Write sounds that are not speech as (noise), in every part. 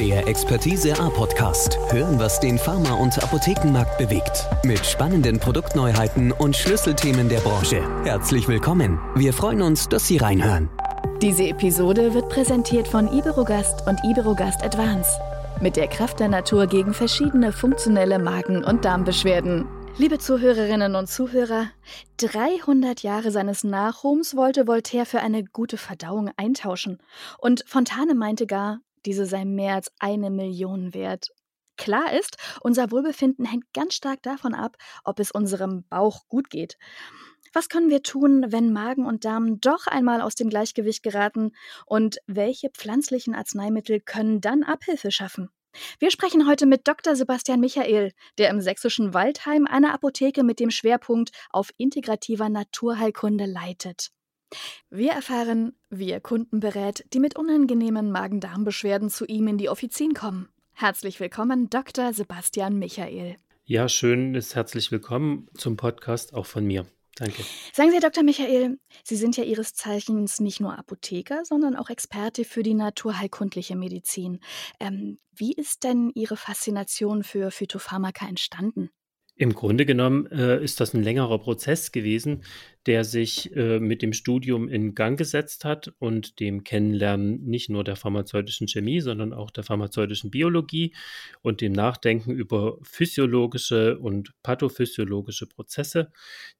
Der Expertise A Podcast. Hören, was den Pharma- und Apothekenmarkt bewegt. Mit spannenden Produktneuheiten und Schlüsselthemen der Branche. Herzlich willkommen. Wir freuen uns, dass Sie reinhören. Diese Episode wird präsentiert von Iberogast und Iberogast Advance. Mit der Kraft der Natur gegen verschiedene funktionelle Magen- und Darmbeschwerden. Liebe Zuhörerinnen und Zuhörer, 300 Jahre seines Nachruhms wollte Voltaire für eine gute Verdauung eintauschen. Und Fontane meinte gar, diese sei mehr als eine Million wert. Klar ist, unser Wohlbefinden hängt ganz stark davon ab, ob es unserem Bauch gut geht. Was können wir tun, wenn Magen und Darm doch einmal aus dem Gleichgewicht geraten? Und welche pflanzlichen Arzneimittel können dann Abhilfe schaffen? Wir sprechen heute mit Dr. Sebastian Michael, der im sächsischen Waldheim eine Apotheke mit dem Schwerpunkt auf integrativer Naturheilkunde leitet. Wir erfahren, wie er Kunden berät, die mit unangenehmen Magen-Darm-Beschwerden zu ihm in die Offizien kommen. Herzlich willkommen, Dr. Sebastian Michael. Ja, schön ist herzlich willkommen zum Podcast auch von mir. Danke. Sagen Sie, Herr Dr. Michael, Sie sind ja Ihres Zeichens nicht nur Apotheker, sondern auch Experte für die naturheilkundliche Medizin. Ähm, wie ist denn Ihre Faszination für Phytopharmaka entstanden? Im Grunde genommen äh, ist das ein längerer Prozess gewesen, der sich äh, mit dem Studium in Gang gesetzt hat und dem Kennenlernen nicht nur der pharmazeutischen Chemie, sondern auch der pharmazeutischen Biologie und dem Nachdenken über physiologische und pathophysiologische Prozesse,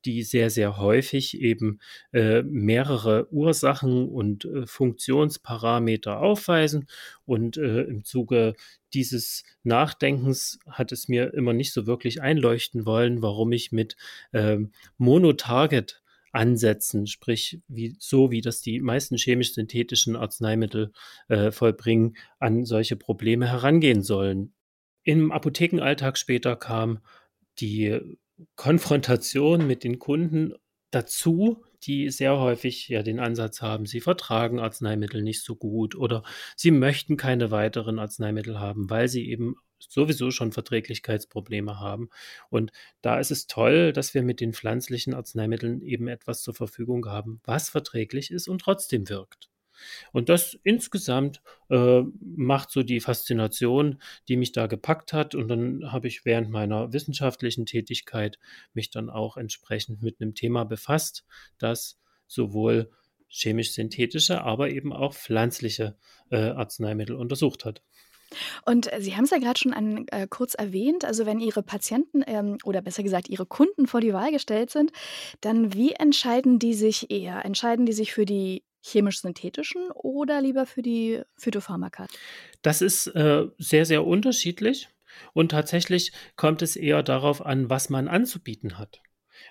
die sehr, sehr häufig eben äh, mehrere Ursachen und äh, Funktionsparameter aufweisen. Und äh, im Zuge dieses Nachdenkens hat es mir immer nicht so wirklich einleuchten wollen, warum ich mit ähm, Monotarget Ansätzen, sprich wie, so wie das die meisten chemisch-synthetischen Arzneimittel äh, vollbringen, an solche Probleme herangehen sollen. Im Apothekenalltag später kam die Konfrontation mit den Kunden dazu, die sehr häufig ja den Ansatz haben, sie vertragen Arzneimittel nicht so gut oder sie möchten keine weiteren Arzneimittel haben, weil sie eben sowieso schon Verträglichkeitsprobleme haben. Und da ist es toll, dass wir mit den pflanzlichen Arzneimitteln eben etwas zur Verfügung haben, was verträglich ist und trotzdem wirkt. Und das insgesamt äh, macht so die Faszination, die mich da gepackt hat. Und dann habe ich während meiner wissenschaftlichen Tätigkeit mich dann auch entsprechend mit einem Thema befasst, das sowohl chemisch-synthetische, aber eben auch pflanzliche äh, Arzneimittel untersucht hat. Und äh, Sie haben es ja gerade schon an, äh, kurz erwähnt, also wenn Ihre Patienten ähm, oder besser gesagt Ihre Kunden vor die Wahl gestellt sind, dann wie entscheiden die sich eher? Entscheiden die sich für die chemisch-synthetischen oder lieber für die Phytopharmaka? Das ist äh, sehr, sehr unterschiedlich und tatsächlich kommt es eher darauf an, was man anzubieten hat.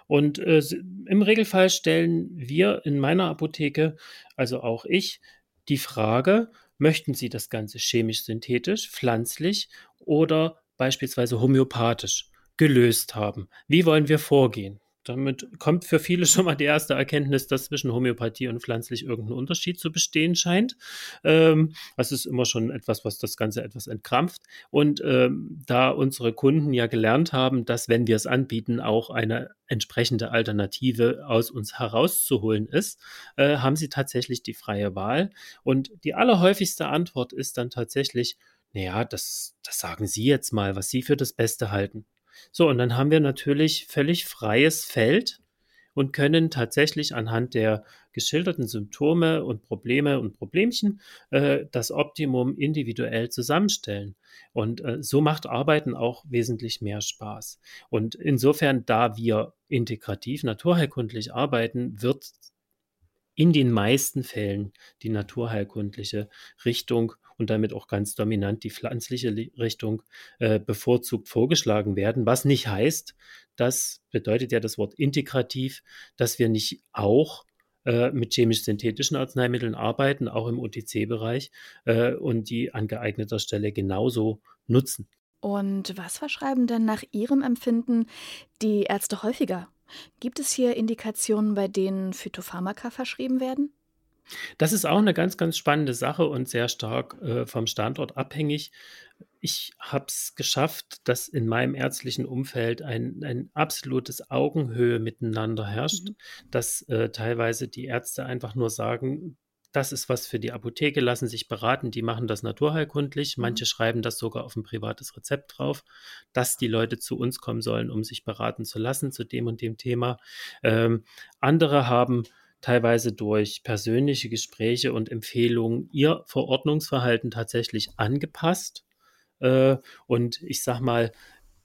Und äh, im Regelfall stellen wir in meiner Apotheke, also auch ich, die Frage, Möchten Sie das Ganze chemisch-synthetisch, pflanzlich oder beispielsweise homöopathisch gelöst haben? Wie wollen wir vorgehen? Damit kommt für viele (laughs) schon mal die erste Erkenntnis, dass zwischen Homöopathie und pflanzlich irgendein Unterschied zu bestehen scheint. Ähm, das ist immer schon etwas, was das Ganze etwas entkrampft. Und ähm, da unsere Kunden ja gelernt haben, dass wenn wir es anbieten, auch eine entsprechende Alternative aus uns herauszuholen ist, äh, haben sie tatsächlich die freie Wahl. Und die allerhäufigste Antwort ist dann tatsächlich, naja, das, das sagen Sie jetzt mal, was Sie für das Beste halten. So, und dann haben wir natürlich völlig freies Feld und können tatsächlich anhand der geschilderten Symptome und Probleme und Problemchen äh, das Optimum individuell zusammenstellen. Und äh, so macht Arbeiten auch wesentlich mehr Spaß. Und insofern, da wir integrativ naturheilkundlich arbeiten, wird in den meisten Fällen die naturheilkundliche Richtung und damit auch ganz dominant die pflanzliche Richtung äh, bevorzugt vorgeschlagen werden, was nicht heißt, das bedeutet ja das Wort integrativ, dass wir nicht auch äh, mit chemisch-synthetischen Arzneimitteln arbeiten, auch im OTC-Bereich äh, und die an geeigneter Stelle genauso nutzen. Und was verschreiben denn nach Ihrem Empfinden die Ärzte häufiger? Gibt es hier Indikationen, bei denen Phytopharmaka verschrieben werden? Das ist auch eine ganz, ganz spannende Sache und sehr stark äh, vom Standort abhängig. Ich habe es geschafft, dass in meinem ärztlichen Umfeld ein, ein absolutes Augenhöhe miteinander herrscht, mhm. dass äh, teilweise die Ärzte einfach nur sagen, das ist was für die Apotheke, lassen sich beraten, die machen das naturheilkundlich. Mhm. Manche schreiben das sogar auf ein privates Rezept drauf, dass die Leute zu uns kommen sollen, um sich beraten zu lassen zu dem und dem Thema. Ähm, andere haben teilweise durch persönliche Gespräche und Empfehlungen ihr Verordnungsverhalten tatsächlich angepasst. Äh, und ich sag mal,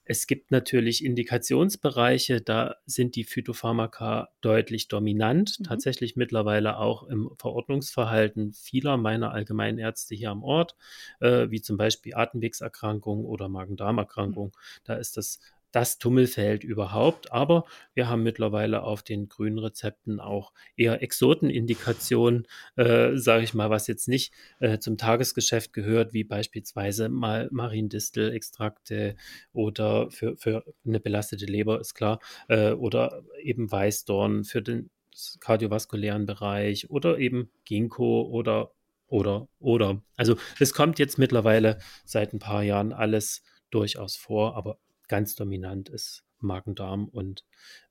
es gibt natürlich Indikationsbereiche, da sind die Phytopharmaka deutlich dominant, mhm. tatsächlich mittlerweile auch im Verordnungsverhalten vieler meiner Allgemeinärzte hier am Ort, äh, wie zum Beispiel Atemwegserkrankungen oder Magen-Darm-Erkrankungen. Mhm. Da ist das das Tummelfeld überhaupt. Aber wir haben mittlerweile auf den grünen Rezepten auch eher Exotenindikationen, äh, sage ich mal, was jetzt nicht äh, zum Tagesgeschäft gehört, wie beispielsweise mal Mariendistel-Extrakte oder für, für eine belastete Leber, ist klar, äh, oder eben Weißdorn für den kardiovaskulären Bereich oder eben Ginkgo oder oder oder. Also es kommt jetzt mittlerweile seit ein paar Jahren alles durchaus vor, aber ganz dominant ist Magen-Darm und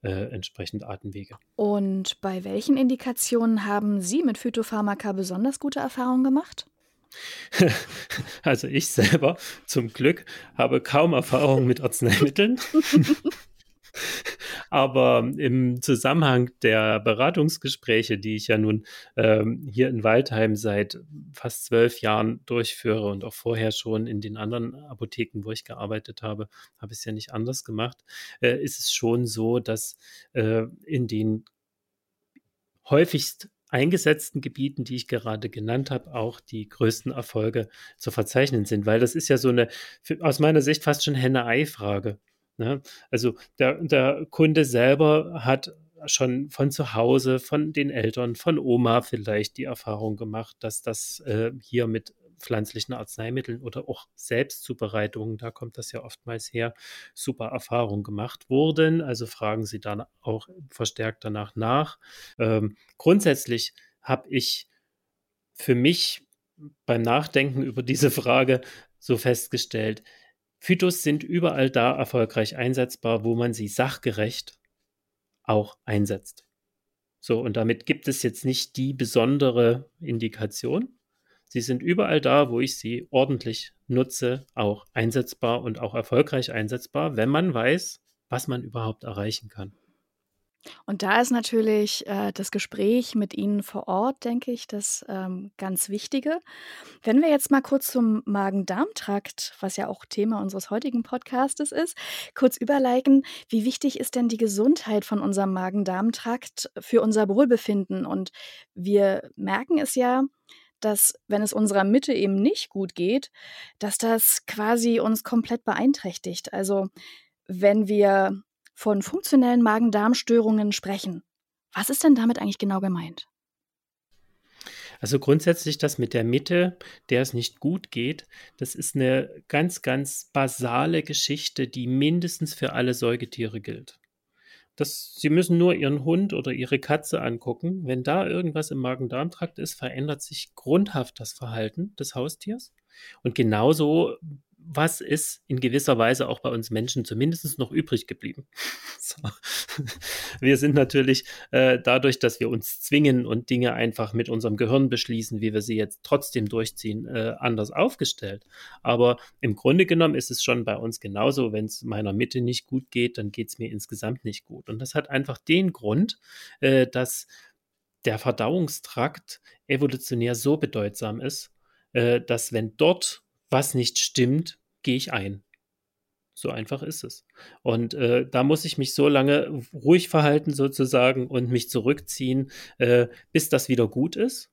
äh, entsprechend Atemwege. Und bei welchen Indikationen haben Sie mit Phytopharmaka besonders gute Erfahrungen gemacht? (laughs) Also ich selber zum Glück habe kaum Erfahrung mit Arzneimitteln. (laughs) (laughs) Aber im Zusammenhang der Beratungsgespräche, die ich ja nun ähm, hier in Waldheim seit fast zwölf Jahren durchführe und auch vorher schon in den anderen Apotheken, wo ich gearbeitet habe, habe ich es ja nicht anders gemacht, äh, ist es schon so, dass äh, in den häufigst eingesetzten Gebieten, die ich gerade genannt habe, auch die größten Erfolge zu verzeichnen sind, weil das ist ja so eine aus meiner Sicht fast schon Henne-Ei-Frage. Ne? Also der, der Kunde selber hat schon von zu Hause, von den Eltern, von Oma vielleicht die Erfahrung gemacht, dass das äh, hier mit pflanzlichen Arzneimitteln oder auch Selbstzubereitungen, da kommt das ja oftmals her, super Erfahrungen gemacht wurden. Also fragen Sie dann auch verstärkt danach nach. Ähm, grundsätzlich habe ich für mich beim Nachdenken über diese Frage so festgestellt, Phytos sind überall da erfolgreich einsetzbar, wo man sie sachgerecht auch einsetzt. So, und damit gibt es jetzt nicht die besondere Indikation. Sie sind überall da, wo ich sie ordentlich nutze, auch einsetzbar und auch erfolgreich einsetzbar, wenn man weiß, was man überhaupt erreichen kann. Und da ist natürlich äh, das Gespräch mit Ihnen vor Ort, denke ich, das ähm, ganz Wichtige. Wenn wir jetzt mal kurz zum Magen-Darm-Trakt, was ja auch Thema unseres heutigen Podcastes ist, kurz überleiten, wie wichtig ist denn die Gesundheit von unserem Magen-Darm-Trakt für unser Wohlbefinden? Und wir merken es ja, dass wenn es unserer Mitte eben nicht gut geht, dass das quasi uns komplett beeinträchtigt. Also wenn wir von funktionellen Magen-Darm-Störungen sprechen. Was ist denn damit eigentlich genau gemeint? Also grundsätzlich das mit der Mitte, der es nicht gut geht, das ist eine ganz, ganz basale Geschichte, die mindestens für alle Säugetiere gilt. Das, Sie müssen nur Ihren Hund oder Ihre Katze angucken. Wenn da irgendwas im Magen-Darm-Trakt ist, verändert sich grundhaft das Verhalten des Haustiers. Und genauso was ist in gewisser Weise auch bei uns Menschen zumindest noch übrig geblieben. (laughs) So. Wir sind natürlich äh, dadurch, dass wir uns zwingen und Dinge einfach mit unserem Gehirn beschließen, wie wir sie jetzt trotzdem durchziehen, äh, anders aufgestellt. Aber im Grunde genommen ist es schon bei uns genauso, wenn es meiner Mitte nicht gut geht, dann geht es mir insgesamt nicht gut. Und das hat einfach den Grund, äh, dass der Verdauungstrakt evolutionär so bedeutsam ist, äh, dass wenn dort was nicht stimmt, gehe ich ein. So einfach ist es. Und äh, da muss ich mich so lange ruhig verhalten sozusagen und mich zurückziehen, äh, bis das wieder gut ist.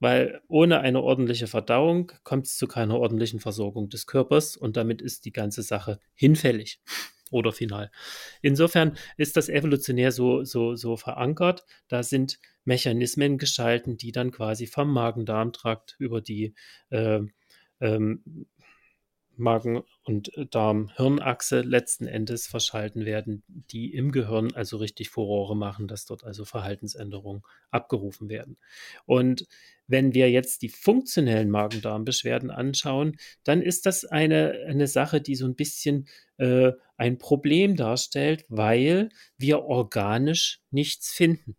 Weil ohne eine ordentliche Verdauung kommt es zu keiner ordentlichen Versorgung des Körpers und damit ist die ganze Sache hinfällig oder final. Insofern ist das evolutionär so, so, so verankert. Da sind Mechanismen geschalten, die dann quasi vom Magen-Darm-Trakt über die äh, ähm, Magen- und äh, Darm-Hirnachse letzten Endes verschalten werden, die im Gehirn also richtig Furore machen, dass dort also Verhaltensänderungen abgerufen werden. Und wenn wir jetzt die funktionellen Magen-Darm-Beschwerden anschauen, dann ist das eine, eine Sache, die so ein bisschen äh, ein Problem darstellt, weil wir organisch nichts finden.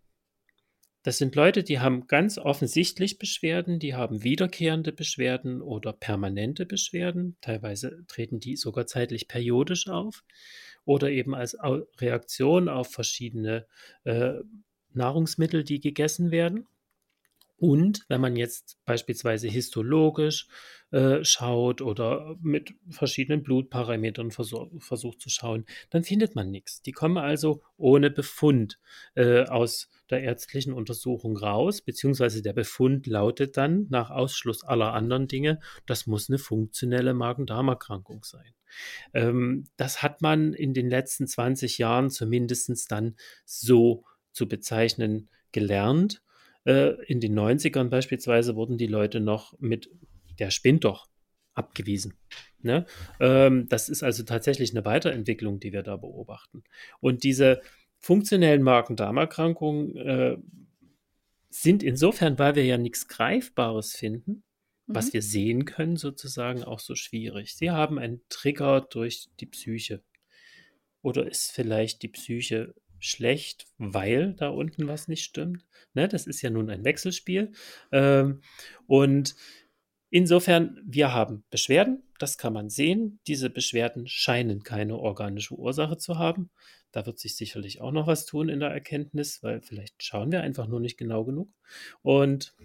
Das sind Leute, die haben ganz offensichtlich Beschwerden, die haben wiederkehrende Beschwerden oder permanente Beschwerden. Teilweise treten die sogar zeitlich periodisch auf oder eben als Reaktion auf verschiedene äh, Nahrungsmittel, die gegessen werden. Und wenn man jetzt beispielsweise histologisch äh, schaut oder mit verschiedenen Blutparametern versuch, versucht zu schauen, dann findet man nichts. Die kommen also ohne Befund äh, aus der ärztlichen Untersuchung raus, beziehungsweise der Befund lautet dann nach Ausschluss aller anderen Dinge, das muss eine funktionelle Magen-Darm-Erkrankung sein. Ähm, das hat man in den letzten 20 Jahren zumindest dann so zu bezeichnen gelernt. Äh, in den 90ern beispielsweise wurden die Leute noch mit der spinnt doch abgewiesen. Ne? Ähm, das ist also tatsächlich eine Weiterentwicklung, die wir da beobachten. Und diese funktionellen Magen-Darm-Erkrankungen äh, sind insofern, weil wir ja nichts Greifbares finden, mhm. was wir sehen können, sozusagen auch so schwierig. Sie haben einen Trigger durch die Psyche. Oder ist vielleicht die Psyche schlecht, weil da unten was nicht stimmt. Ne, das ist ja nun ein Wechselspiel. Ähm, und insofern, wir haben Beschwerden, das kann man sehen. Diese Beschwerden scheinen keine organische Ursache zu haben. Da wird sich sicherlich auch noch was tun in der Erkenntnis, weil vielleicht schauen wir einfach nur nicht genau genug. Und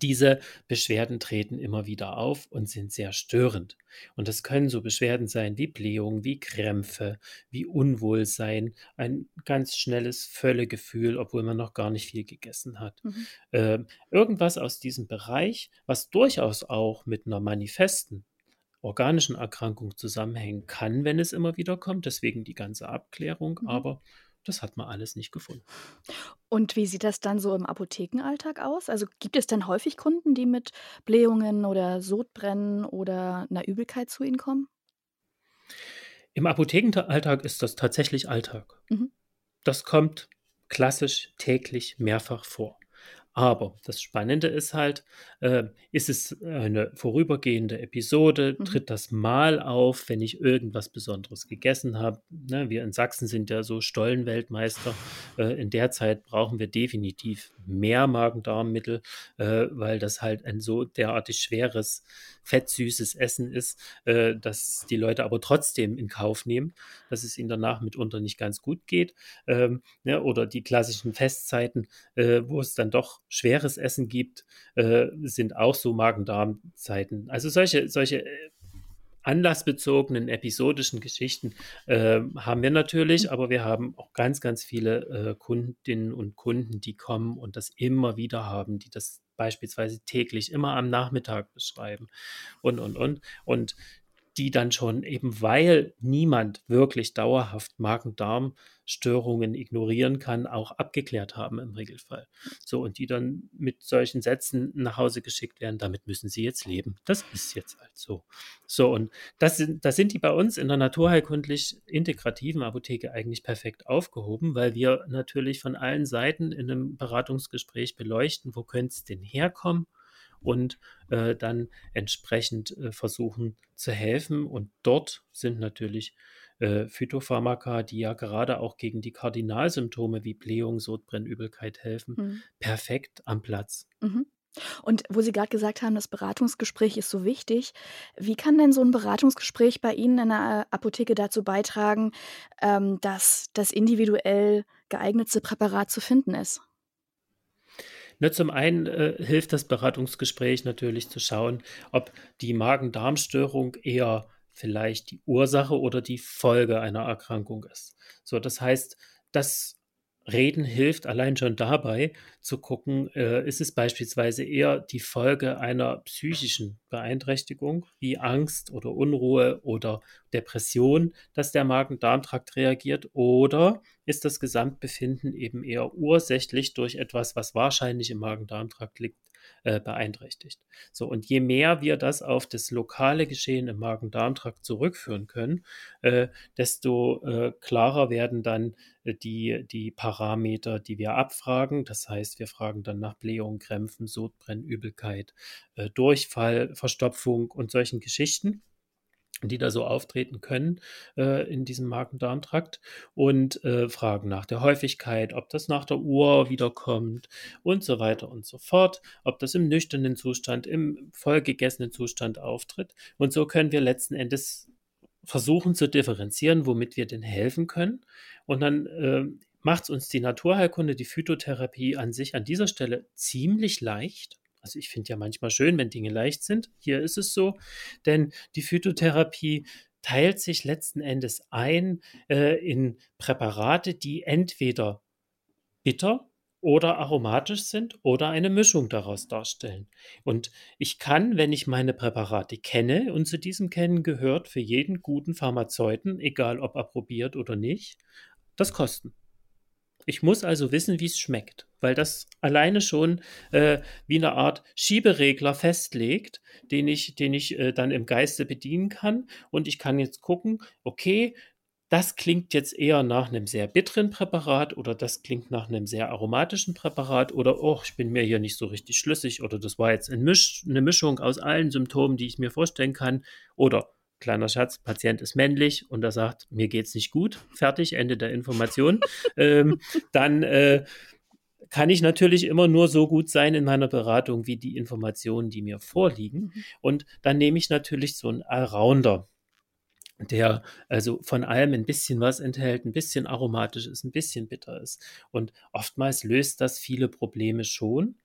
diese Beschwerden treten immer wieder auf und sind sehr störend. Und das können so Beschwerden sein wie Blähung, wie Krämpfe, wie Unwohlsein, ein ganz schnelles Völlegefühl, obwohl man noch gar nicht viel gegessen hat. Mhm. Äh, irgendwas aus diesem Bereich, was durchaus auch mit einer manifesten organischen Erkrankung zusammenhängen kann, wenn es immer wieder kommt. Deswegen die ganze Abklärung. Mhm. Aber das hat man alles nicht gefunden. Und wie sieht das dann so im Apothekenalltag aus? Also gibt es denn häufig Kunden, die mit Blähungen oder Sodbrennen oder einer Übelkeit zu Ihnen kommen? Im Apothekenalltag ist das tatsächlich Alltag. Mhm. Das kommt klassisch täglich mehrfach vor. Aber das Spannende ist halt, äh, ist es eine vorübergehende Episode? Mhm. Tritt das mal auf, wenn ich irgendwas Besonderes gegessen habe? Ne, wir in Sachsen sind ja so Stollenweltmeister. Äh, in der Zeit brauchen wir definitiv mehr Magen-Darm-Mittel, äh, weil das halt ein so derartig schweres, fettsüßes Essen ist, äh, dass die Leute aber trotzdem in Kauf nehmen, dass es ihnen danach mitunter nicht ganz gut geht. Ähm, ne, oder die klassischen Festzeiten, äh, wo es dann doch schweres Essen gibt, äh, sind auch so Magen-Darm-Zeiten. Also solche, solche äh, anlassbezogenen, episodischen Geschichten äh, haben wir natürlich, aber wir haben auch ganz, ganz viele äh, Kundinnen und Kunden, die kommen und das immer wieder haben, die das beispielsweise täglich immer am Nachmittag beschreiben und, und, und. Und die dann schon eben, weil niemand wirklich dauerhaft Magen-Darm-Störungen ignorieren kann, auch abgeklärt haben im Regelfall. So, und die dann mit solchen Sätzen nach Hause geschickt werden, damit müssen sie jetzt leben. Das ist jetzt halt so. So, und das sind, das sind die bei uns in der naturheilkundlich integrativen Apotheke eigentlich perfekt aufgehoben, weil wir natürlich von allen Seiten in einem Beratungsgespräch beleuchten, wo könnte es denn herkommen? Und äh, dann entsprechend äh, versuchen zu helfen. Und dort sind natürlich äh, Phytopharmaka, die ja gerade auch gegen die Kardinalsymptome wie Blähung, Sodbrennen, Übelkeit helfen, mhm. perfekt am Platz. Mhm. Und wo Sie gerade gesagt haben, das Beratungsgespräch ist so wichtig, wie kann denn so ein Beratungsgespräch bei Ihnen in der Apotheke dazu beitragen, ähm, dass das individuell geeignete Präparat zu finden ist? Ne, zum einen äh, hilft das Beratungsgespräch natürlich zu schauen, ob die Magen-Darm-Störung eher vielleicht die Ursache oder die Folge einer Erkrankung ist. So, das heißt, das Reden hilft allein schon dabei zu gucken, äh, ist es beispielsweise eher die Folge einer psychischen Beeinträchtigung wie Angst oder Unruhe oder Depression, dass der Magen-Darm-Trakt reagiert oder ist das Gesamtbefinden eben eher ursächlich durch etwas, was wahrscheinlich im Magen-Darm-Trakt liegt, äh, beeinträchtigt. So, und je mehr wir das auf das lokale Geschehen im Magen-Darm-Trakt zurückführen können, äh, desto äh, klarer werden dann äh, die, die Parameter, die wir abfragen. Das heißt, wir fragen dann nach Blähung, Krämpfen, Sodbrennen, Übelkeit, äh, Durchfall, Verstopfung und solchen Geschichten. Die da so auftreten können äh, in diesem Magen-Darm-Trakt und äh, fragen nach der Häufigkeit, ob das nach der Uhr wiederkommt und so weiter und so fort, ob das im nüchternen Zustand, im vollgegessenen Zustand auftritt. Und so können wir letzten Endes versuchen zu differenzieren, womit wir denn helfen können. Und dann äh, macht es uns die Naturheilkunde, die Phytotherapie an sich an dieser Stelle ziemlich leicht also ich finde ja manchmal schön, wenn Dinge leicht sind. Hier ist es so, denn die Phytotherapie teilt sich letzten Endes ein äh, in Präparate, die entweder bitter oder aromatisch sind oder eine Mischung daraus darstellen. Und ich kann, wenn ich meine Präparate kenne, und zu diesem Kennen gehört für jeden guten Pharmazeuten, egal ob approbiert oder nicht, das Kosten. Ich muss also wissen, wie es schmeckt, weil das alleine schon äh, wie eine Art Schieberegler festlegt, den ich, den ich äh, dann im Geiste bedienen kann. Und ich kann jetzt gucken, okay, das klingt jetzt eher nach einem sehr bitteren Präparat oder das klingt nach einem sehr aromatischen Präparat oder, oh, ich bin mir hier nicht so richtig schlüssig oder das war jetzt ein Misch, eine Mischung aus allen Symptomen, die ich mir vorstellen kann oder kleiner Schatz, Patient ist männlich und er sagt, mir geht es nicht gut, fertig, Ende der Information, (laughs) ähm, dann äh, kann ich natürlich immer nur so gut sein in meiner Beratung wie die Informationen, die mir vorliegen. Mhm. Und dann nehme ich natürlich so einen Allrounder, der also von allem ein bisschen was enthält, ein bisschen aromatisch ist, ein bisschen bitter ist. Und oftmals löst das viele Probleme schon.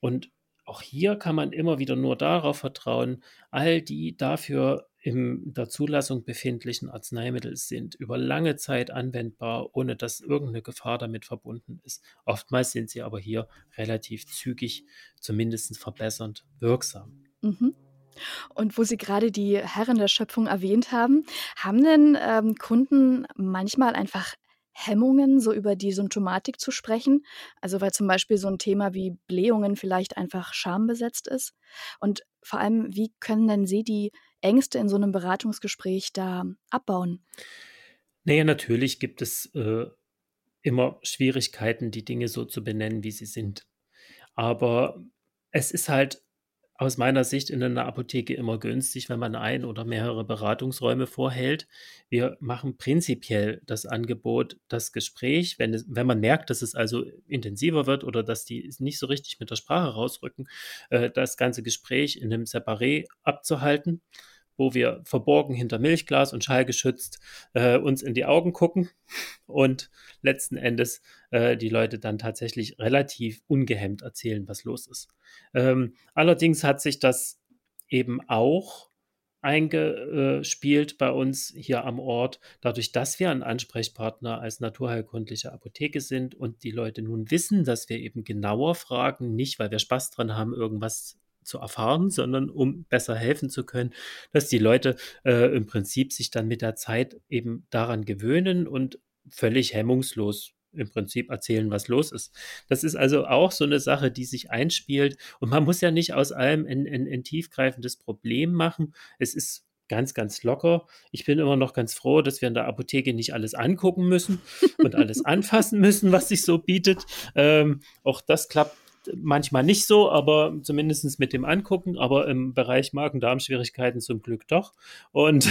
Und auch hier kann man immer wieder nur darauf vertrauen, all die dafür in der Zulassung befindlichen Arzneimittel sind über lange Zeit anwendbar, ohne dass irgendeine Gefahr damit verbunden ist. Oftmals sind sie aber hier relativ zügig, zumindest verbessernd wirksam. Mhm. Und wo Sie gerade die Herren der Schöpfung erwähnt haben, haben denn ähm, Kunden manchmal einfach Hemmungen, so über die Symptomatik zu sprechen? Also weil zum Beispiel so ein Thema wie Blähungen vielleicht einfach schambesetzt ist. Und vor allem, wie können denn Sie die Ängste in so einem Beratungsgespräch da abbauen? Naja, natürlich gibt es äh, immer Schwierigkeiten, die Dinge so zu benennen, wie sie sind. Aber es ist halt aus meiner Sicht in einer Apotheke immer günstig, wenn man ein oder mehrere Beratungsräume vorhält. Wir machen prinzipiell das Angebot, das Gespräch, wenn, es, wenn man merkt, dass es also intensiver wird oder dass die nicht so richtig mit der Sprache rausrücken, äh, das ganze Gespräch in einem Separé abzuhalten wo wir verborgen hinter Milchglas und schallgeschützt äh, uns in die Augen gucken und letzten Endes äh, die Leute dann tatsächlich relativ ungehemmt erzählen, was los ist. Ähm, allerdings hat sich das eben auch eingespielt bei uns hier am Ort, dadurch, dass wir ein Ansprechpartner als naturheilkundliche Apotheke sind und die Leute nun wissen, dass wir eben genauer fragen, nicht weil wir Spaß dran haben, irgendwas zu erfahren, sondern um besser helfen zu können, dass die Leute äh, im Prinzip sich dann mit der Zeit eben daran gewöhnen und völlig hemmungslos im Prinzip erzählen, was los ist. Das ist also auch so eine Sache, die sich einspielt. Und man muss ja nicht aus allem ein, ein, ein tiefgreifendes Problem machen. Es ist ganz, ganz locker. Ich bin immer noch ganz froh, dass wir in der Apotheke nicht alles angucken müssen und alles (laughs) anfassen müssen, was sich so bietet. Ähm, auch das klappt manchmal nicht so, aber zumindest mit dem Angucken, aber im Bereich Magen-Darm-Schwierigkeiten zum Glück doch. Und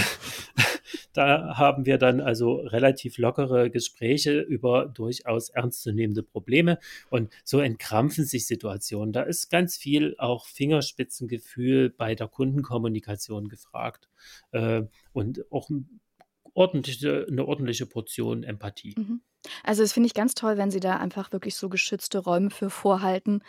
(laughs) da haben wir dann also relativ lockere Gespräche über durchaus ernstzunehmende Probleme und so entkrampfen sich Situationen. Da ist ganz viel auch Fingerspitzengefühl bei der Kundenkommunikation gefragt äh, und auch ordentliche, eine ordentliche Portion Empathie. Mhm. Also, das finde ich ganz toll, wenn Sie da einfach wirklich so geschützte Räume für vorhalten.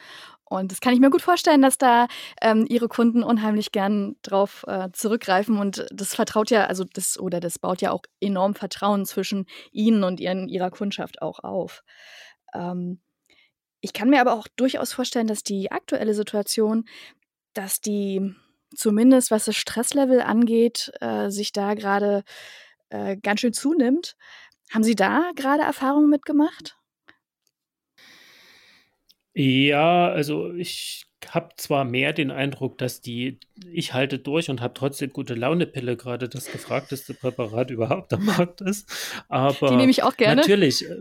Und das kann ich mir gut vorstellen, dass da ähm, Ihre Kunden unheimlich gern drauf äh, zurückgreifen. Und das vertraut ja, also das oder das baut ja auch enorm Vertrauen zwischen Ihnen und ihren, Ihrer Kundschaft auch auf. Ähm, ich kann mir aber auch durchaus vorstellen, dass die aktuelle Situation, dass die zumindest was das Stresslevel angeht, äh, sich da gerade äh, ganz schön zunimmt. Haben Sie da gerade Erfahrungen mitgemacht? Ja, also ich habe zwar mehr den Eindruck, dass die, ich halte durch und habe trotzdem gute Laune-Pille gerade das gefragteste Präparat (laughs) überhaupt am Markt ist. Aber die nehme ich auch gerne. Natürlich, äh,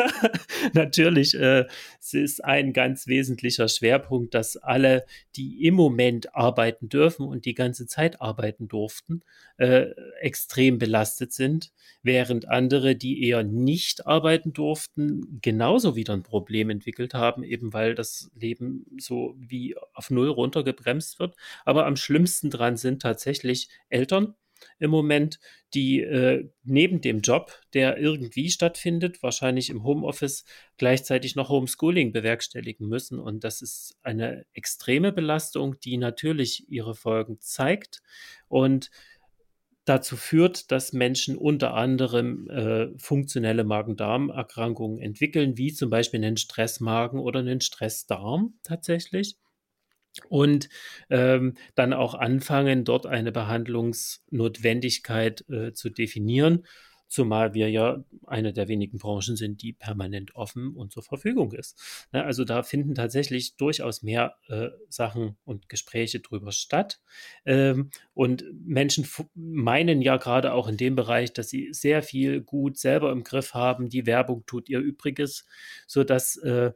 (laughs) natürlich, äh, es ist ein ganz wesentlicher Schwerpunkt, dass alle, die im Moment arbeiten dürfen und die ganze Zeit arbeiten durften, äh, extrem belastet sind, während andere, die eher nicht arbeiten durften, genauso wieder ein Problem entwickelt haben, eben weil das Leben so wie auf Null runtergebremst wird. Aber am schlimmsten dran sind tatsächlich Eltern im Moment, die äh, neben dem Job, der irgendwie stattfindet, wahrscheinlich im Homeoffice, gleichzeitig noch Homeschooling bewerkstelligen müssen. Und das ist eine extreme Belastung, die natürlich ihre Folgen zeigt und dazu führt, dass Menschen unter anderem äh, funktionelle Magen-Darm-Erkrankungen entwickeln, wie zum Beispiel einen Stressmagen oder einen Stressdarm tatsächlich und ähm, dann auch anfangen, dort eine Behandlungsnotwendigkeit äh, zu definieren, zumal wir ja eine der wenigen Branchen sind, die permanent offen und zur Verfügung ist. Ne, also da finden tatsächlich durchaus mehr äh, Sachen und Gespräche drüber statt. Ähm, und Menschen meinen ja gerade auch in dem Bereich, dass sie sehr viel gut selber im Griff haben. Die Werbung tut ihr Übriges, sodass äh,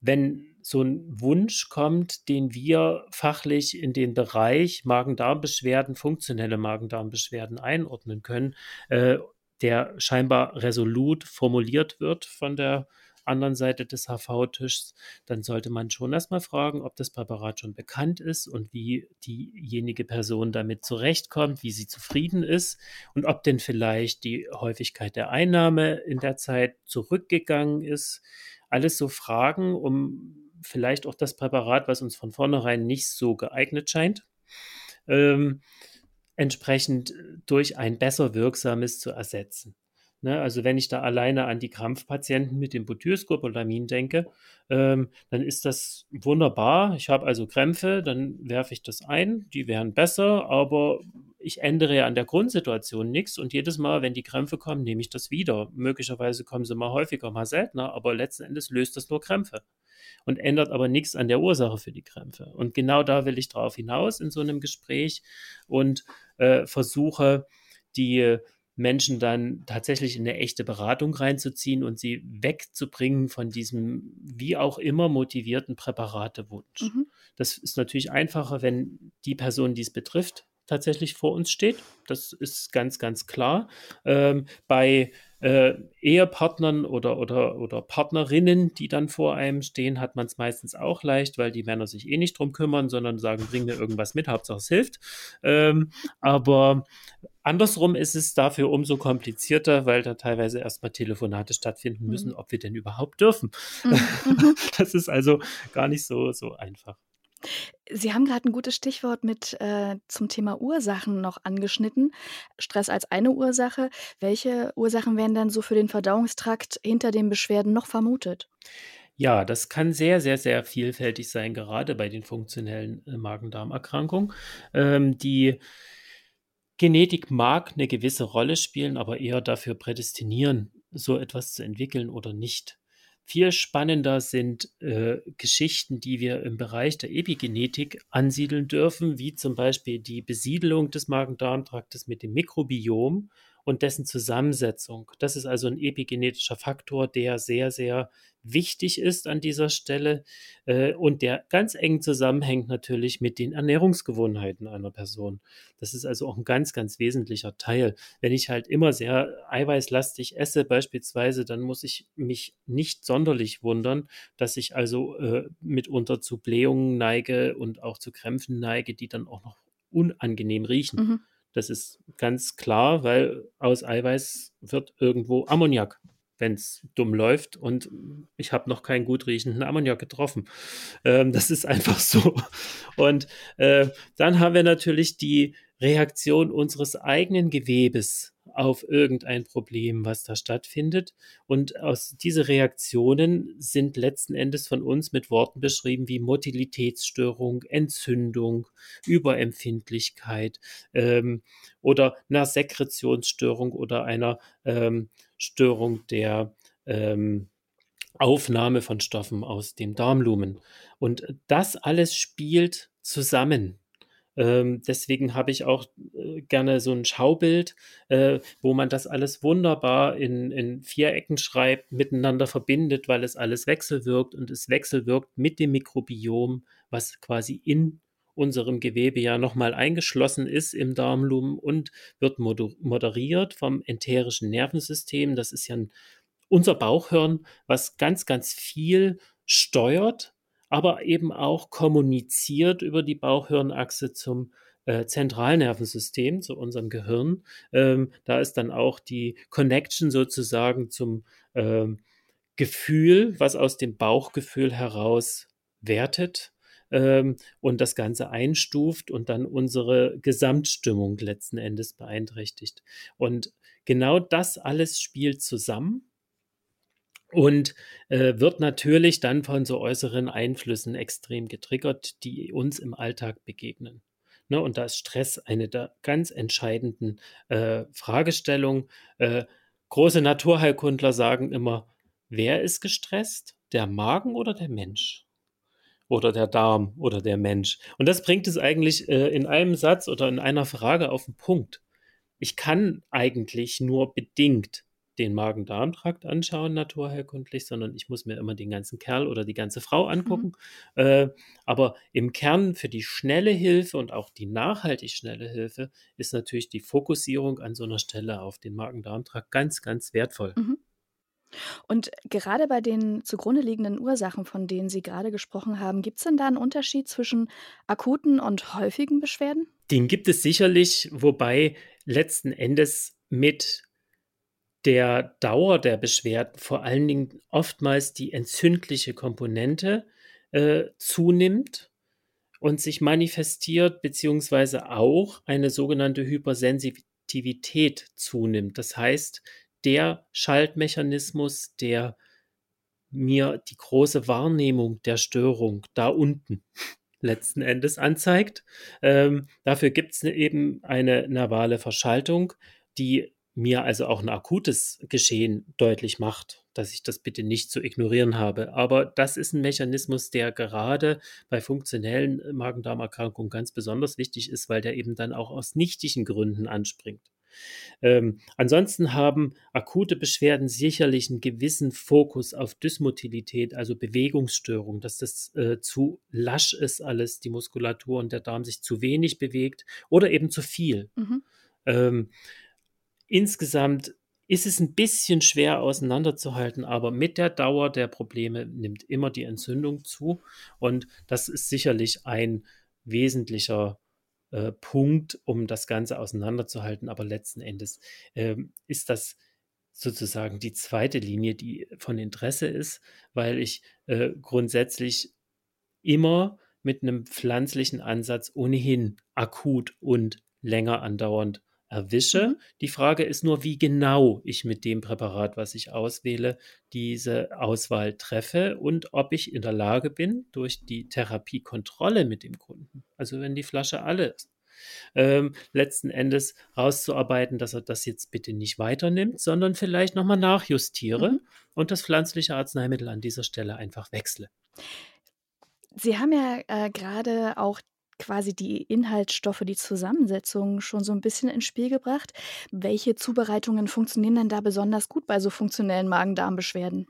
wenn so ein Wunsch kommt, den wir fachlich in den Bereich Magen-Darm-Beschwerden, funktionelle Magen-Darm-Beschwerden einordnen können, äh, der scheinbar resolut formuliert wird von der anderen Seite des HV-Tischs, dann sollte man schon erstmal fragen, ob das Präparat schon bekannt ist und wie diejenige Person damit zurechtkommt, wie sie zufrieden ist und ob denn vielleicht die Häufigkeit der Einnahme in der Zeit zurückgegangen ist alles so Fragen, um vielleicht auch das Präparat, was uns von vornherein nicht so geeignet scheint, ähm, entsprechend durch ein besser wirksames zu ersetzen. Ne, also wenn ich da alleine an die Krampfpatienten mit dem Butyrskopolamin denke, ähm, dann ist das wunderbar. Ich habe also Krämpfe, dann werfe ich das ein, die wären besser, aber ich ändere ja an der Grundsituation nichts und jedes Mal, wenn die Krämpfe kommen, nehme ich das wieder. Möglicherweise kommen sie mal häufiger, mal seltener, aber letzten Endes löst das nur Krämpfe und ändert aber nichts an der Ursache für die Krämpfe. Und genau da will ich drauf hinaus in so einem Gespräch und äh, versuche, die Menschen dann tatsächlich in eine echte Beratung reinzuziehen und sie wegzubringen von diesem wie auch immer motivierten Präparatewunsch. Mhm. Das ist natürlich einfacher, wenn die Person, die es betrifft, tatsächlich vor uns steht. Das ist ganz, ganz klar. Ähm, bei äh, Ehepartnern oder, oder, oder Partnerinnen, die dann vor einem stehen, hat man es meistens auch leicht, weil die Männer sich eh nicht drum kümmern, sondern sagen, bring mir irgendwas mit, Hauptsache es hilft. Ähm, aber andersrum ist es dafür umso komplizierter, weil da teilweise erstmal Telefonate stattfinden müssen, mhm. ob wir denn überhaupt dürfen. Mhm. (laughs) mhm. Das ist also gar nicht so, so einfach. Sie haben gerade ein gutes Stichwort mit äh, zum Thema Ursachen noch angeschnitten. Stress als eine Ursache. Welche Ursachen werden dann so für den Verdauungstrakt hinter den Beschwerden noch vermutet? Ja, das kann sehr, sehr, sehr vielfältig sein, gerade bei den funktionellen äh, Magen-Darm-Erkrankungen. Ähm, die Genetik mag eine gewisse Rolle spielen, aber eher dafür prädestinieren, so etwas zu entwickeln oder nicht. Viel spannender sind äh, Geschichten, die wir im Bereich der Epigenetik ansiedeln dürfen, wie zum Beispiel die Besiedelung des Magen-Darm-Traktes mit dem Mikrobiom und dessen Zusammensetzung. Das ist also ein epigenetischer Faktor, der sehr, sehr wichtig ist an dieser Stelle äh, und der ganz eng zusammenhängt natürlich mit den Ernährungsgewohnheiten einer Person. Das ist also auch ein ganz, ganz wesentlicher Teil. Wenn ich halt immer sehr eiweißlastig esse beispielsweise, dann muss ich mich nicht sonderlich wundern, dass ich also äh, mitunter zu Blähungen neige und auch zu Krämpfen neige, die dann auch noch unangenehm riechen. Mhm. Das ist ganz klar, weil aus Eiweiß wird irgendwo Ammoniak, wenn es dumm läuft. Und ich habe noch keinen gut riechenden Ammoniak getroffen. Ähm, das ist einfach (laughs) so. Und äh, dann haben wir natürlich die Reaktion unseres eigenen Gewebes auf irgendein Problem, was da stattfindet. Und aus diese Reaktionen sind letzten Endes von uns mit Worten beschrieben wie Motilitätsstörung, Entzündung, Überempfindlichkeit ähm, oder einer Sekretionsstörung oder einer ähm, Störung der ähm, Aufnahme von Stoffen aus dem Darmlumen. Und das alles spielt zusammen. Ähm, deswegen habe ich auch äh, gerne so ein Schaubild, äh, wo man das alles wunderbar in, in Vierecken schreibt, miteinander verbindet, weil es alles wechselwirkt und es wechselwirkt mit dem Mikrobiom, was quasi in unserem Gewebe ja nochmal eingeschlossen ist im Darmlumen und wird moderiert vom enterischen Nervensystem. Das ist ja ein, unser Bauchhirn, was ganz, ganz viel steuert aber eben auch kommuniziert über die Bauchhirnachse zum äh, Zentralnervensystem, zu unserem Gehirn. Ähm, da ist dann auch die Connection sozusagen zum ähm, Gefühl, was aus dem Bauchgefühl heraus wertet ähm, und das Ganze einstuft und dann unsere Gesamtstimmung letzten Endes beeinträchtigt. Und genau das alles spielt zusammen und äh, wird natürlich dann von so äußeren Einflüssen extrem getriggert, die uns im Alltag begegnen. Ne, und da ist Stress eine der ganz entscheidenden äh, Fragestellungen. Äh, große Naturheilkundler sagen immer, wer ist gestresst? Der Magen oder der Mensch? Oder der Darm oder der Mensch? Und das bringt es eigentlich äh, in einem Satz oder in einer Frage auf den Punkt. Ich kann eigentlich nur bedingt den Magen-Darm-Trakt anschauen, naturherkundlich, sondern ich muss mir immer den ganzen Kerl oder die ganze Frau angucken. Mhm. Äh, aber im Kern für die schnelle Hilfe und auch die nachhaltig schnelle Hilfe ist natürlich die Fokussierung an so einer Stelle auf den Magen-Darm-Trakt ganz, ganz wertvoll. Mhm. Und gerade bei den zugrunde liegenden Ursachen, von denen Sie gerade gesprochen haben, gibt es denn da einen Unterschied zwischen akuten und häufigen Beschwerden? Den gibt es sicherlich, wobei letzten Endes mit der Dauer der Beschwerden vor allen Dingen oftmals die entzündliche Komponente äh, zunimmt und sich manifestiert, beziehungsweise auch eine sogenannte Hypersensitivität zunimmt. Das heißt, der Schaltmechanismus, der mir die große Wahrnehmung der Störung da unten (laughs) letzten Endes anzeigt. Ähm, dafür gibt es eben eine nervale Verschaltung, die mir also auch ein akutes Geschehen deutlich macht, dass ich das bitte nicht zu ignorieren habe. Aber das ist ein Mechanismus, der gerade bei funktionellen Magen-Darm-Erkrankungen ganz besonders wichtig ist, weil der eben dann auch aus nichtigen Gründen anspringt. Ähm, ansonsten haben akute Beschwerden sicherlich einen gewissen Fokus auf Dysmotilität, also Bewegungsstörung, dass das äh, zu lasch ist alles, die Muskulatur und der Darm sich zu wenig bewegt oder eben zu viel. Mhm. Ähm, Insgesamt ist es ein bisschen schwer auseinanderzuhalten, aber mit der Dauer der Probleme nimmt immer die Entzündung zu. Und das ist sicherlich ein wesentlicher äh, Punkt, um das Ganze auseinanderzuhalten. Aber letzten Endes äh, ist das sozusagen die zweite Linie, die von Interesse ist, weil ich äh, grundsätzlich immer mit einem pflanzlichen Ansatz ohnehin akut und länger andauernd erwische. Mhm. Die Frage ist nur, wie genau ich mit dem Präparat, was ich auswähle, diese Auswahl treffe und ob ich in der Lage bin, durch die Therapiekontrolle mit dem Kunden, also wenn die Flasche alle ist, ähm, letzten Endes rauszuarbeiten, dass er das jetzt bitte nicht weiternimmt, sondern vielleicht nochmal nachjustiere mhm. und das pflanzliche Arzneimittel an dieser Stelle einfach wechsle. Sie haben ja äh, gerade auch quasi die Inhaltsstoffe, die Zusammensetzung schon so ein bisschen ins Spiel gebracht. Welche Zubereitungen funktionieren denn da besonders gut bei so funktionellen Magen-Darm-Beschwerden?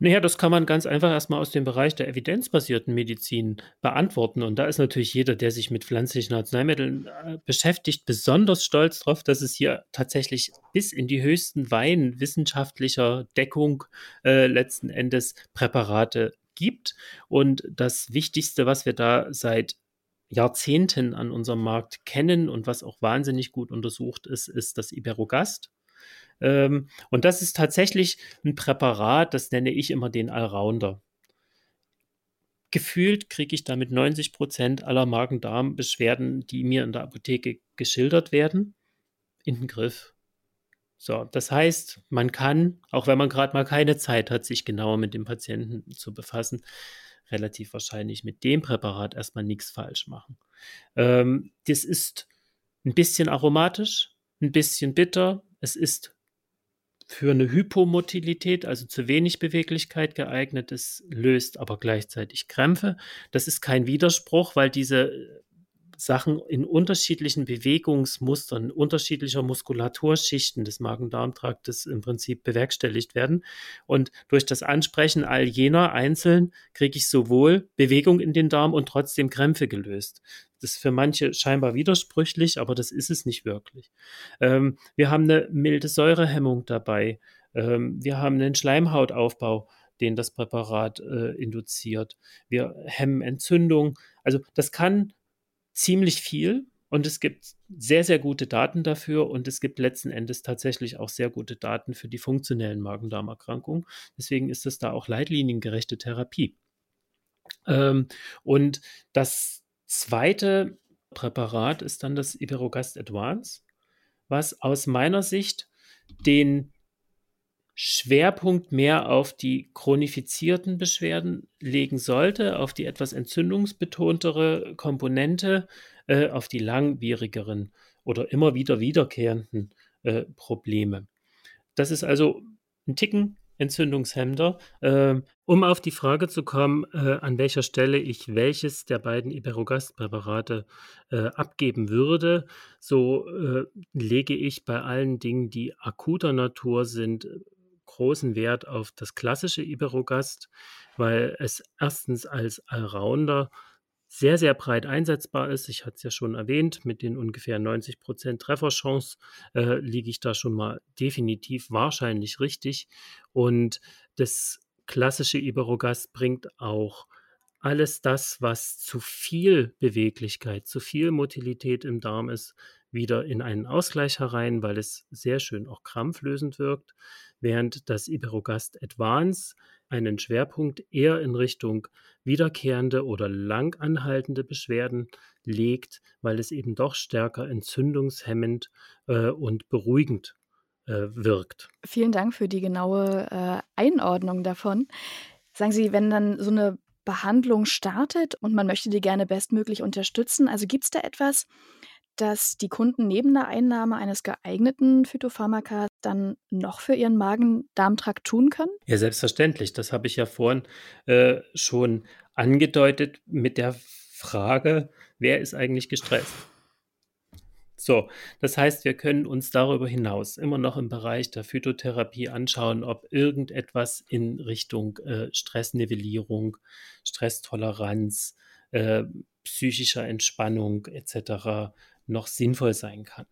Naja, das kann man ganz einfach erstmal aus dem Bereich der evidenzbasierten Medizin beantworten. Und da ist natürlich jeder, der sich mit pflanzlichen Arzneimitteln äh, beschäftigt, besonders stolz drauf, dass es hier tatsächlich bis in die höchsten Weinen wissenschaftlicher Deckung äh, letzten Endes Präparate gibt. Und das Wichtigste, was wir da seit Jahrzehnten an unserem Markt kennen und was auch wahnsinnig gut untersucht ist, ist das Iberogast. Ähm, und das ist tatsächlich ein Präparat, das nenne ich immer den Allrounder. Gefühlt kriege ich damit 90 Prozent aller Magen-Darm-Beschwerden, die mir in der Apotheke geschildert werden, in den Griff. So, das heißt, man kann, auch wenn man gerade mal keine Zeit hat, sich genauer mit dem Patienten zu befassen, relativ wahrscheinlich mit dem Präparat erstmal nichts falsch machen. Ähm, das ist ein bisschen aromatisch, ein bisschen bitter. Es ist für eine Hypomotilität, also zu wenig Beweglichkeit geeignet ist, löst aber gleichzeitig Krämpfe. Das ist kein Widerspruch, weil diese Sachen in unterschiedlichen Bewegungsmustern, unterschiedlicher Muskulaturschichten des Magen-Darm-Traktes im Prinzip bewerkstelligt werden. Und durch das Ansprechen all jener einzeln kriege ich sowohl Bewegung in den Darm und trotzdem Krämpfe gelöst. Das ist für manche scheinbar widersprüchlich, aber das ist es nicht wirklich. Ähm, wir haben eine milde Säurehemmung dabei. Ähm, wir haben einen Schleimhautaufbau, den das Präparat äh, induziert. Wir hemmen Entzündung. Also das kann ziemlich viel und es gibt sehr, sehr gute Daten dafür und es gibt letzten Endes tatsächlich auch sehr gute Daten für die funktionellen Magen-Darm-Erkrankungen. Deswegen ist es da auch leitliniengerechte Therapie. Ähm, und das zweite Präparat ist dann das Iberogast Advance, was aus meiner Sicht den Schwerpunkt mehr auf die chronifizierten Beschwerden legen sollte, auf die etwas entzündungsbetontere Komponente, äh, auf die langwierigeren oder immer wieder wiederkehrenden äh, Probleme. Das ist also ein Ticken entzündungshemmender. Äh, um auf die Frage zu kommen, äh, an welcher Stelle ich welches der beiden Iberogast-Präparate äh, abgeben würde, so äh, lege ich bei allen Dingen, die akuter Natur sind, großen Wert auf das klassische Iberogast, weil es erstens als Allrounder sehr, sehr breit einsetzbar ist. Ich hatte es ja schon erwähnt, mit den ungefähr 90 Prozent Trefferchance äh, liege ich da schon mal definitiv wahrscheinlich richtig. Und das klassische Iberogast bringt auch alles das, was zu viel Beweglichkeit, zu viel Motilität im Darm ist, wieder in einen Ausgleich herein, weil es sehr schön auch krampflösend wirkt, während das Iberogast Advance einen Schwerpunkt eher in Richtung wiederkehrende oder lang anhaltende Beschwerden legt, weil es eben doch stärker entzündungshemmend äh, und beruhigend äh, wirkt. Vielen Dank für die genaue äh, Einordnung davon. Sagen Sie, wenn dann so eine Behandlung startet und man möchte die gerne bestmöglich unterstützen, also gibt es da etwas, dass die Kunden neben der Einnahme eines geeigneten Phytopharmakas dann noch für ihren Magen-Darm-Trakt tun können? Ja, selbstverständlich. Das habe ich ja vorhin äh, schon angedeutet mit der Frage, wer ist eigentlich gestresst? So, das heißt, wir können uns darüber hinaus immer noch im Bereich der Phytotherapie anschauen, ob irgendetwas in Richtung äh, Stressnivellierung, Stresstoleranz, äh, psychischer Entspannung etc noch sinnvoll sein kann.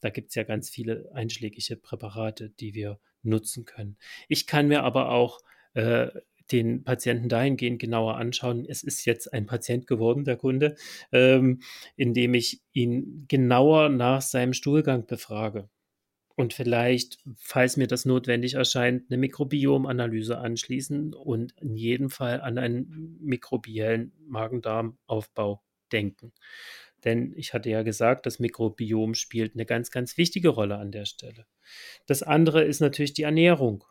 Da gibt es ja ganz viele einschlägige Präparate, die wir nutzen können. Ich kann mir aber auch äh, den Patienten dahingehend genauer anschauen. Es ist jetzt ein Patient geworden, der Kunde, ähm, indem ich ihn genauer nach seinem Stuhlgang befrage und vielleicht, falls mir das notwendig erscheint, eine Mikrobiomanalyse anschließen und in jedem Fall an einen mikrobiellen Magen-Darm-Aufbau denken. Denn ich hatte ja gesagt, das Mikrobiom spielt eine ganz, ganz wichtige Rolle an der Stelle. Das andere ist natürlich die Ernährung.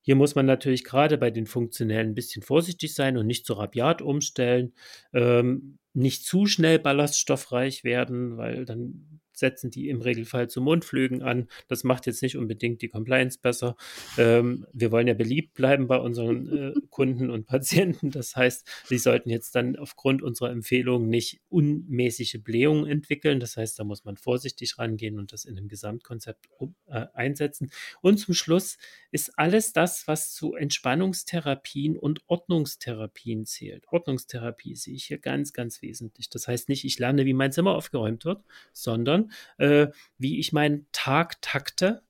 Hier muss man natürlich gerade bei den Funktionellen ein bisschen vorsichtig sein und nicht zu rabiat umstellen, ähm, nicht zu schnell ballaststoffreich werden, weil dann setzen die im Regelfall zu Mundflügen an. Das macht jetzt nicht unbedingt die Compliance besser. Ähm, wir wollen ja beliebt bleiben bei unseren (laughs) äh, Kunden und Patienten. Das heißt, sie sollten jetzt dann aufgrund unserer Empfehlung nicht unmäßige Blähungen entwickeln. Das heißt, da muss man vorsichtig rangehen und das in einem Gesamtkonzept um, äh, einsetzen. Und zum Schluss ist alles das, was zu Entspannungstherapien und Ordnungstherapien zählt. Ordnungstherapie sehe ich hier ganz, ganz wesentlich. Das heißt nicht, ich lerne, wie mein Zimmer aufgeräumt wird, sondern äh, wie ich meinen Tag takte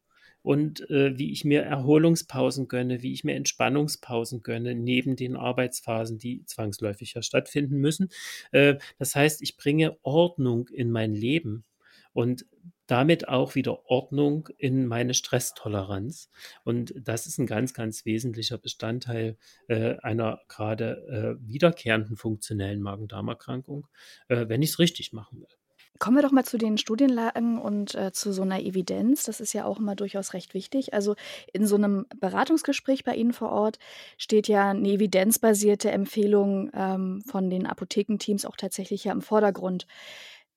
und äh, wie ich mir Erholungspausen gönne, wie ich mir Entspannungspausen gönne, neben den Arbeitsphasen, die zwangsläufig ja stattfinden müssen. Äh, das heißt, ich bringe Ordnung in mein Leben und damit auch wieder Ordnung in meine Stresstoleranz. Und das ist ein ganz, ganz wesentlicher Bestandteil äh, einer gerade äh, wiederkehrenden funktionellen Magen-Darm-Erkrankung, äh, wenn ich es richtig machen will. Kommen wir doch mal zu den Studienlagen und äh, zu so einer Evidenz. Das ist ja auch immer durchaus recht wichtig. Also in so einem Beratungsgespräch bei Ihnen vor Ort steht ja eine evidenzbasierte Empfehlung ähm, von den Apothekenteams auch tatsächlich ja im Vordergrund.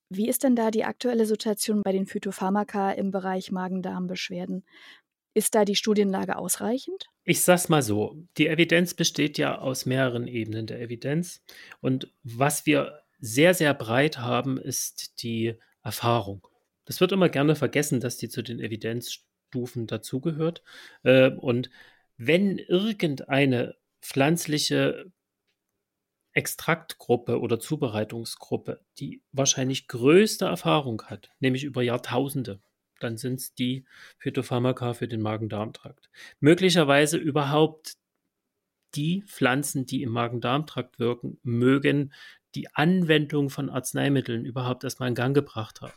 Wie ist denn da die aktuelle Situation bei den Phytopharmaka im Bereich Magen-Darm-Beschwerden? Ist da die Studienlage ausreichend? Ich sag's mal so: Die Evidenz besteht ja aus mehreren Ebenen der Evidenz. Und was wir sehr, sehr breit haben, ist die Erfahrung. Das wird immer gerne vergessen, dass die zu den Evidenzstufen dazugehört. Äh, und wenn irgendeine pflanzliche Extraktgruppe oder Zubereitungsgruppe die wahrscheinlich größte Erfahrung hat, nämlich über Jahrtausende, dann sind es die Phytopharmaka für den Magen-Darm-Trakt. Möglicherweise überhaupt die Pflanzen, die im Magen-Darm-Trakt wirken, mögen die Anwendung von Arzneimitteln überhaupt erstmal in Gang gebracht haben.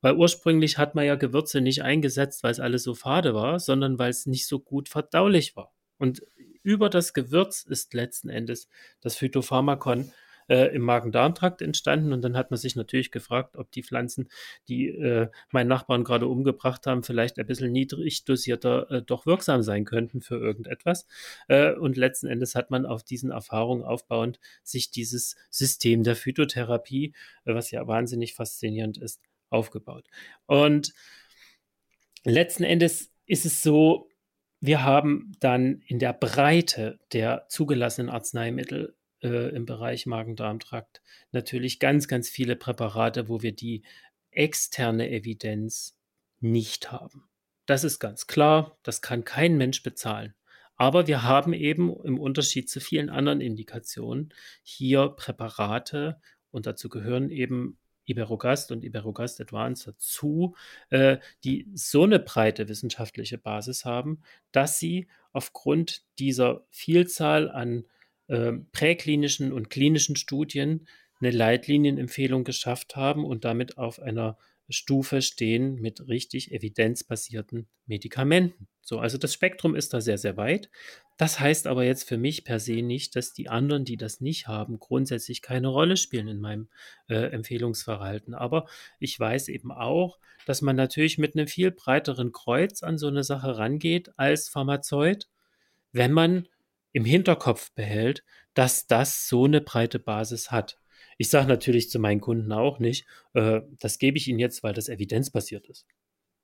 Weil ursprünglich hat man ja Gewürze nicht eingesetzt, weil es alles so fade war, sondern weil es nicht so gut verdaulich war. Und über das Gewürz ist letzten Endes das Phytopharmakon äh, im Magen-Darm-Trakt entstanden. Und dann hat man sich natürlich gefragt, ob die Pflanzen, die äh, meinen Nachbarn gerade umgebracht haben, vielleicht ein bisschen niedrig dosierter äh, doch wirksam sein könnten für irgendetwas. Äh, und letzten Endes hat man auf diesen Erfahrungen aufbauend sich dieses System der Phytotherapie, äh, was ja wahnsinnig faszinierend ist, aufgebaut. Und letzten Endes ist es so, wir haben dann in der Breite der zugelassenen Arzneimittel äh, im Bereich Magen-Darm-Trakt natürlich ganz, ganz viele Präparate, wo wir die externe Evidenz nicht haben. Das ist ganz klar, das kann kein Mensch bezahlen. Aber wir haben eben im Unterschied zu vielen anderen Indikationen hier Präparate und dazu gehören eben Iberogast und Iberogast Advanced dazu, äh, die so eine breite wissenschaftliche Basis haben, dass sie aufgrund dieser Vielzahl an äh, präklinischen und klinischen Studien eine Leitlinienempfehlung geschafft haben und damit auf einer Stufe stehen mit richtig evidenzbasierten Medikamenten. So, also das Spektrum ist da sehr, sehr weit. Das heißt aber jetzt für mich per se nicht, dass die anderen, die das nicht haben, grundsätzlich keine Rolle spielen in meinem äh, Empfehlungsverhalten. Aber ich weiß eben auch, dass man natürlich mit einem viel breiteren Kreuz an so eine Sache rangeht als Pharmazeut, wenn man im Hinterkopf behält, dass das so eine breite Basis hat. Ich sage natürlich zu meinen Kunden auch nicht, äh, das gebe ich ihnen jetzt, weil das evidenzbasiert ist.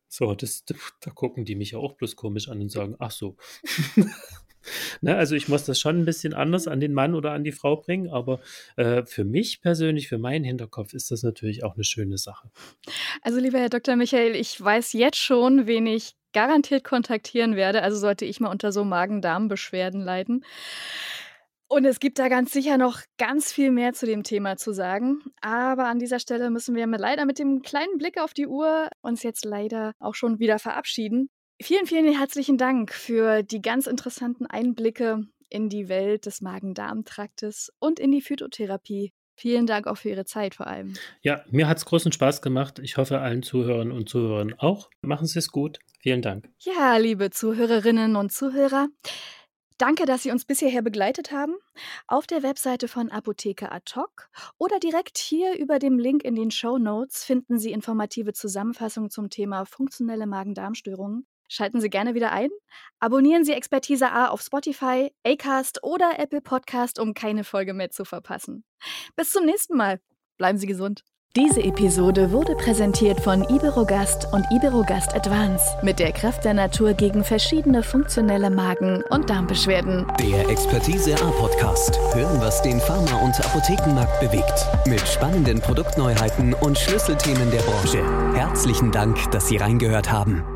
So, das, da gucken die mich ja auch bloß komisch an und sagen, ach so. (laughs) ne, also ich muss das schon ein bisschen anders an den Mann oder an die Frau bringen, aber äh, für mich persönlich, für meinen Hinterkopf ist das natürlich auch eine schöne Sache. Also lieber Herr Dr. Michael, ich weiß jetzt schon, wen ich garantiert kontaktieren werde. Also sollte ich mal unter so Magen-Darm-Beschwerden leiden. Und es gibt da ganz sicher noch ganz viel mehr zu dem Thema zu sagen. Aber an dieser Stelle müssen wir leider mit dem kleinen Blick auf die Uhr uns jetzt leider auch schon wieder verabschieden. Vielen, vielen herzlichen Dank für die ganz interessanten Einblicke in die Welt des Magen-Darm-Traktes und in die Phytotherapie. Vielen Dank auch für Ihre Zeit vor allem. Ja, mir hat es großen Spaß gemacht. Ich hoffe, allen Zuhörern und Zuhörern auch. Machen Sie es gut. Vielen Dank. Ja, liebe Zuhörerinnen und Zuhörer. Danke, dass Sie uns bis hierher begleitet haben. Auf der Webseite von Apotheke Ad hoc oder direkt hier über dem Link in den Show Notes finden Sie informative Zusammenfassungen zum Thema funktionelle Magen-Darm-Störungen. Schalten Sie gerne wieder ein. Abonnieren Sie Expertise A auf Spotify, Acast oder Apple Podcast, um keine Folge mehr zu verpassen. Bis zum nächsten Mal. Bleiben Sie gesund. Diese Episode wurde präsentiert von Iberogast und Iberogast Advance mit der Kraft der Natur gegen verschiedene funktionelle Magen- und Darmbeschwerden. Der Expertise A Podcast. Hören, was den Pharma- und Apothekenmarkt bewegt. Mit spannenden Produktneuheiten und Schlüsselthemen der Branche. Herzlichen Dank, dass Sie reingehört haben.